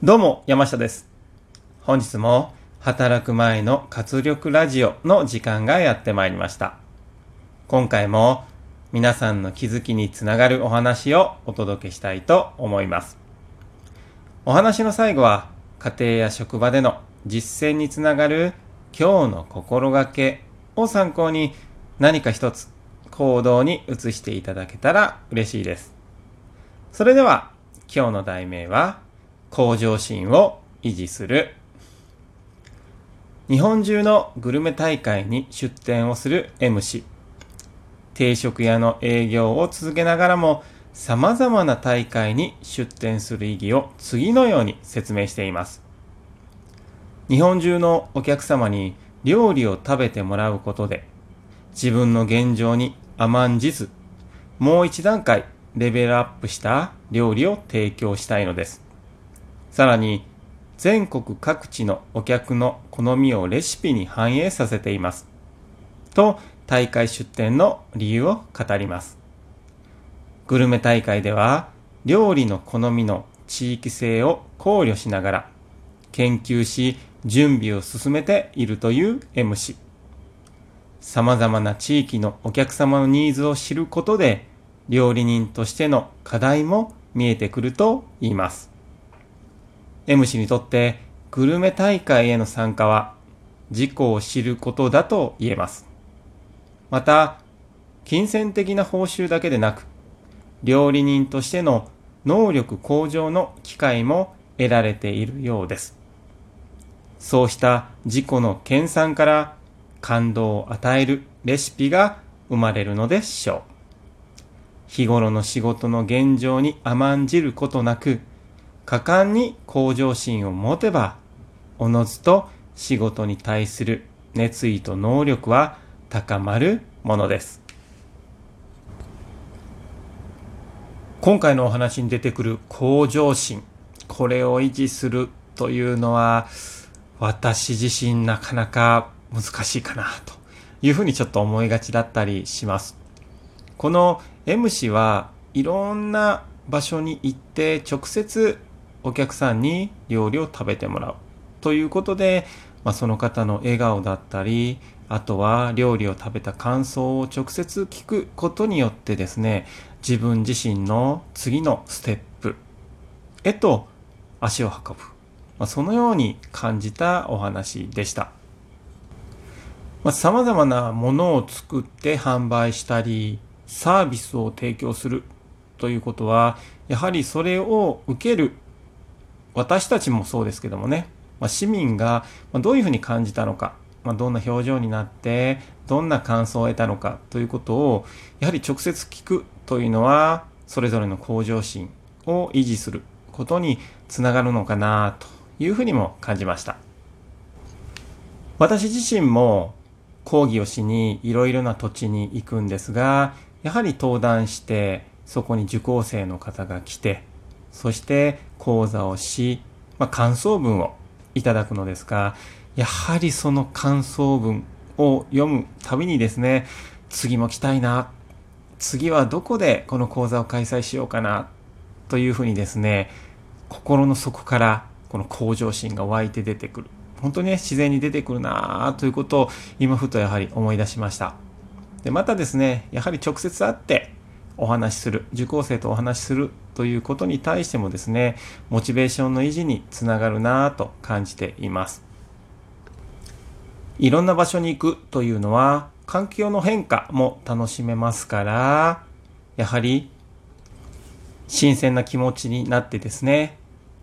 どうも、山下です。本日も、働く前の活力ラジオの時間がやってまいりました。今回も、皆さんの気づきにつながるお話をお届けしたいと思います。お話の最後は、家庭や職場での実践につながる今日の心がけを参考に何か一つ行動に移していただけたら嬉しいです。それでは、今日の題名は、向上心を維持する。日本中のグルメ大会に出店をする M 氏。定食屋の営業を続けながらも、様々な大会に出店する意義を次のように説明しています。日本中のお客様に料理を食べてもらうことで、自分の現状に甘んじず、もう一段階レベルアップした料理を提供したいのです。さらに、全国各地のお客の好みをレシピに反映させています。と、大会出展の理由を語ります。グルメ大会では、料理の好みの地域性を考慮しながら、研究し、準備を進めているという M 氏。様々な地域のお客様のニーズを知ることで、料理人としての課題も見えてくると言います。M 氏にとってグルメ大会への参加は自己を知ることだと言えます。また、金銭的な報酬だけでなく、料理人としての能力向上の機会も得られているようです。そうした自己の研鑽から感動を与えるレシピが生まれるのでしょう。日頃の仕事の現状に甘んじることなく、果敢に向上心を持てば、おのずと仕事に対する熱意と能力は高まるものです。今回のお話に出てくる向上心、これを維持するというのは、私自身なかなか難しいかなというふうにちょっと思いがちだったりします。この M 氏はいろんな場所に行って直接お客さんに料理を食べてもらうということで、まあ、その方の笑顔だったりあとは料理を食べた感想を直接聞くことによってですね自分自身の次のステップへと足を運ぶ、まあ、そのように感じたお話でした。さまあ、様々なものを作って販売したりサービスを提供するということは、やはりそれを受ける私たちもそうですけどもね、まあ、市民がどういうふうに感じたのか、まあ、どんな表情になって、どんな感想を得たのか。ということを、やはり直接聞くというのは、それぞれの向上心を維持することにつながるのかなというふうにも感じました。私自身も講義をしにいろいろな土地に行くんですが、やはり登壇して、そこに受講生の方が来て、そして講座をし、まあ、感想文をいただくのですが、やはりその感想文を読むたびにですね、次も来たいな、次はどこでこの講座を開催しようかな、というふうにですね、心の底からこの向上心が湧いて出てくる。本当にね、自然に出てくるなということを今ふとやはり思い出しました。で、またですね、やはり直接会ってお話しする、受講生とお話しするということに対してもですね、モチベーションの維持につながるなぁと感じています。いろんな場所に行くというのは、環境の変化も楽しめますから、やはり新鮮な気持ちになってですね、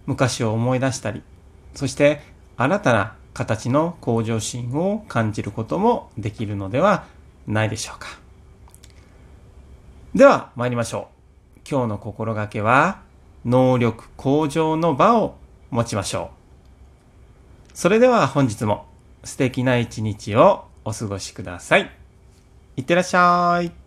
昔を思い出したり、そして新たな形の向上心を感じることもできるのではないでしょうか。では参りましょう。今日の心がけは、能力向上の場を持ちましょう。それでは本日も素敵な一日をお過ごしください。いってらっしゃい。